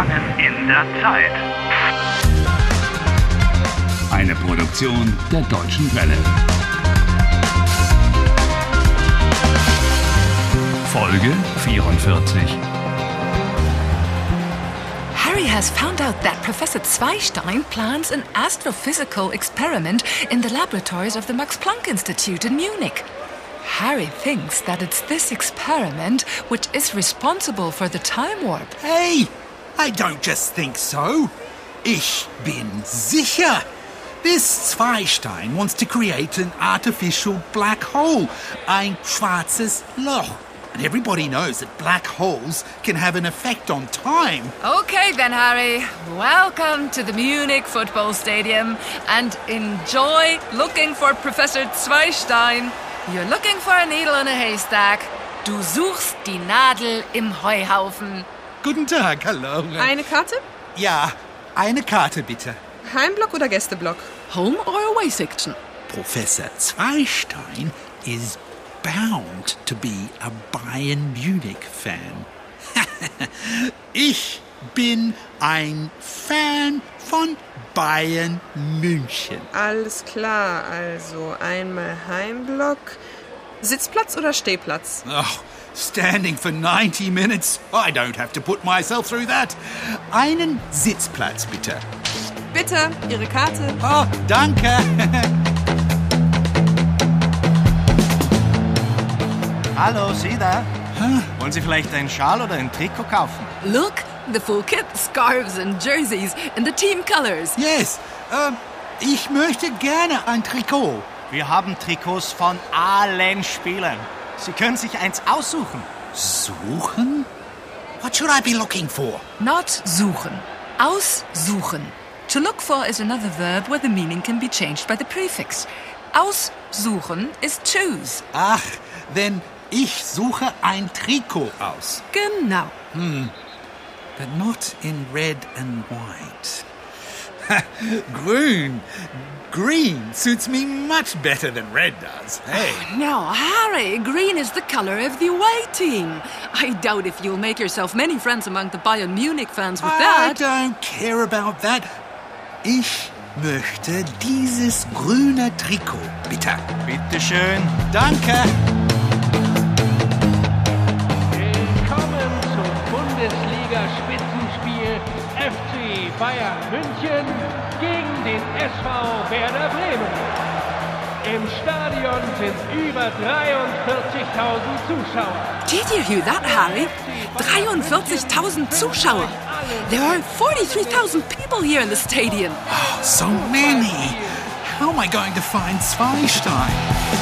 Gefangen in der Zeit. Eine Produktion der Deutschen Welle. Folge 44. Harry has found out that Professor Zweistein plans an astrophysical experiment in the laboratories of the Max Planck Institute in Munich. Harry thinks that it's this experiment which is responsible for the time warp. Hey, I don't just think so. Ich bin sicher. This Zweistein wants to create an artificial black hole, ein schwarzes Loch. And everybody knows that black holes can have an effect on time. Okay, then, Harry. Welcome to the Munich Football Stadium and enjoy looking for Professor Zweistein. You're looking for a needle in a haystack. Du suchst die Nadel im Heuhaufen. Guten Tag, hallo. Eine Karte? Ja, eine Karte bitte. Heimblock oder Gästeblock? Home or away section? Professor Zweistein is bound to be a Bayern Munich fan. ich bin ein Fan von Bayern München. Alles klar, also einmal Heimblock. Sitzplatz oder Stehplatz? Oh, standing for 90 minutes. I don't have to put myself through that. Einen Sitzplatz bitte. Bitte, Ihre Karte. Oh, danke. Hallo, Sie da? Wollen Sie vielleicht einen Schal oder ein Trikot kaufen? Look, the full kit, scarves and jerseys in the team colors. yes, ähm, ich möchte gerne ein Trikot. Wir haben Trikots von allen Spielern. Sie können sich eins aussuchen. Suchen? What should I be looking for? Not suchen. Aussuchen. To look for is another verb where the meaning can be changed by the prefix. Aussuchen is choose. Ach, denn ich suche ein Trikot aus. Genau. But not in red and white. Grün. Green suits me much better than red does. Hey. Ah, now, Harry, green is the color of the away team. I doubt if you'll make yourself many friends among the Bayern Munich fans with I that. I don't care about that. Ich möchte dieses grüne Trikot, bitte. Bitte schön. Danke. Bayern München gegen den SV Werder Bremen. Im Stadion sind über 43.000 Zuschauer. Did you hear that, Harry? 43,000 Zuschauer. There are 43,000 people here in the stadium. So many. How am I going to find Zweistein?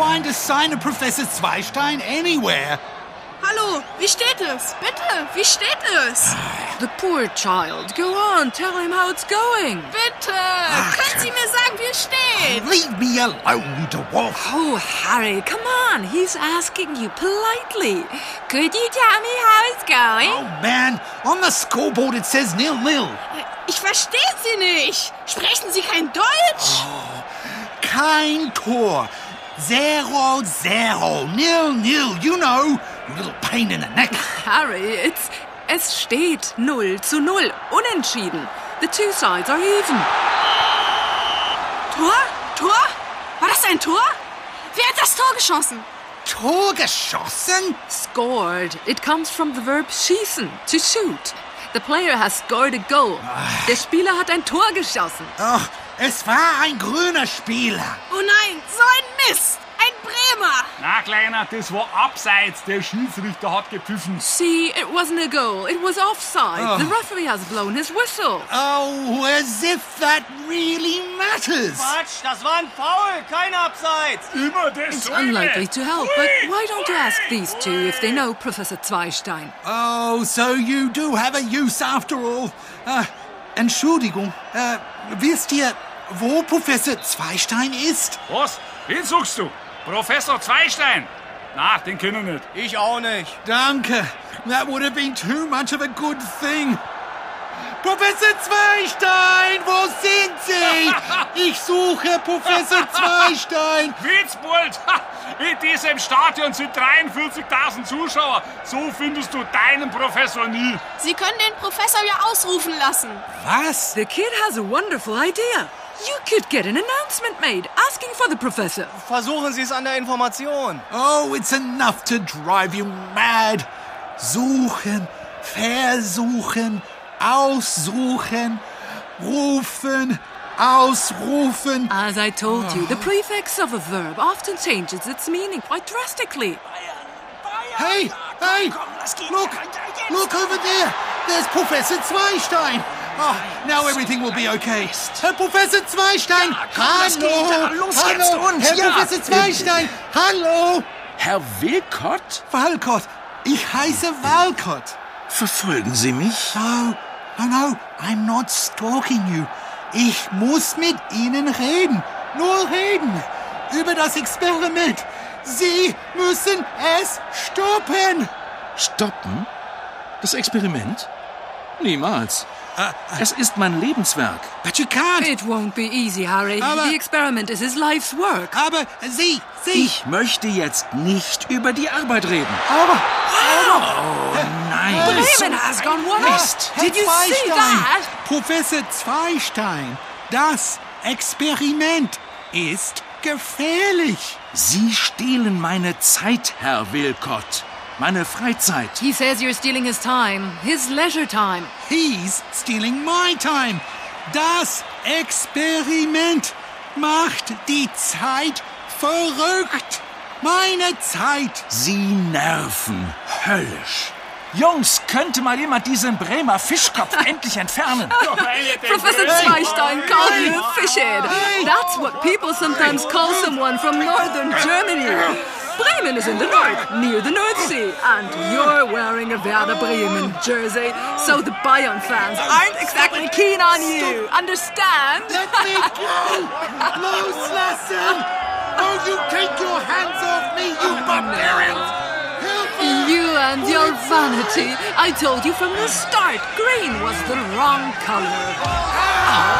Find a sign of Professor Zweistein anywhere. Hallo, wie steht es? Bitte, wie steht es? The poor child. Go on, tell him how it's going. Bitte, können Sie mir sagen, wie es steht? Leave me alone, dwarf. Oh, Harry, come on. He's asking you politely. Could you tell me how it's going? Oh man, on the scoreboard it says nil nil. Ich verstehe Sie nicht. Sprechen Sie kein Deutsch? Kein Tor. Zero zero. Nil nil. You know, you little pain in the neck. Harry, it's es steht 0 zu 0. Unentschieden. The two sides are even. Tor? Tor? War das ein Tor? Wer hat das Tor geschossen? Tor geschossen? Scored. It comes from the verb schießen, to shoot. The player has scored a goal. Der Spieler hat ein Tor geschossen. Oh, es war ein grüner Spieler. Oh nein, so ein Mist. Ein Bremer. Na, Kleiner, das war abseits. Der Schiedsrichter hat gepfiffen. See, it wasn't a goal. It was offside. The referee has blown his whistle. Oh, as if that really matters. Quatsch, das war ein Foul, kein Abseits. Immer das It's unlikely to help, but why don't you ask these two if they know Professor Zweistein? Oh, so you do have a use after all. Uh, Entschuldigung, uh, wisst ihr, wo Professor Zweistein ist? Was? Wen suchst du? Professor Zweistein? Na, den kennen wir nicht. Ich auch nicht. Danke. That would have been too much of a good thing. Professor Zweistein, wo sind Sie? Ich suche Professor Zweistein. Witzbold! In diesem Stadion sind 43.000 Zuschauer. So findest du deinen Professor nie. Sie können den Professor ja ausrufen lassen. Was? The kid has a wonderful idea. You could get an announcement made asking for the professor. Versuchen Sie es an der Information. Oh, it's enough to drive you mad. Suchen, versuchen, aussuchen, rufen, ausrufen. As I told you, the prefix of a verb often changes its meaning quite drastically. Hey, hey, look, look over there. There's Professor Zweistein. Oh, now everything will be okay. Herr Professor Zweistein, hallo, Los hallo, jetzt und Herr ja. Professor Zweistein, hallo. Herr Wilcott? Walcott, ich heiße Walcott. Verfolgen Sie mich? No, no, no, I'm not stalking you. Ich muss mit Ihnen reden. Nur reden. Über das Experiment. Sie müssen es stoppen. Stoppen? Das Experiment? Niemals. Es ist mein Lebenswerk. But you can't. It won't be easy, Harry. Aber- the experiment is his life's work. Aber Sie, Sie. Ich möchte jetzt nicht über die Arbeit reden. Aber, Nein. Bremen has gone wild. Mist. Did you see that? Professor Zweistein, das Experiment ist gefährlich. Sie stehlen meine Zeit, Herr Wilcott. Meine Freizeit. He says you're stealing his time, his leisure time. He's stealing my time. Das Experiment macht die Zeit verrückt. Meine Zeit. Sie nerven. Höllisch. Jungs, könnte mal jemand diesen Bremer Fischkopf endlich entfernen? Professor Zweistein called you a fishhead. That's what people sometimes call someone from northern Germany. Bremen is in the north, near the North Sea, and you're wearing a Werder Bremen jersey, so the Bayern fans aren't exactly keen on you. Understand? Let me go. Loslassen. Don't you take your hands off me, you oh, barbarians. You and your vanity. I told you from the start, green was the wrong color. Oh,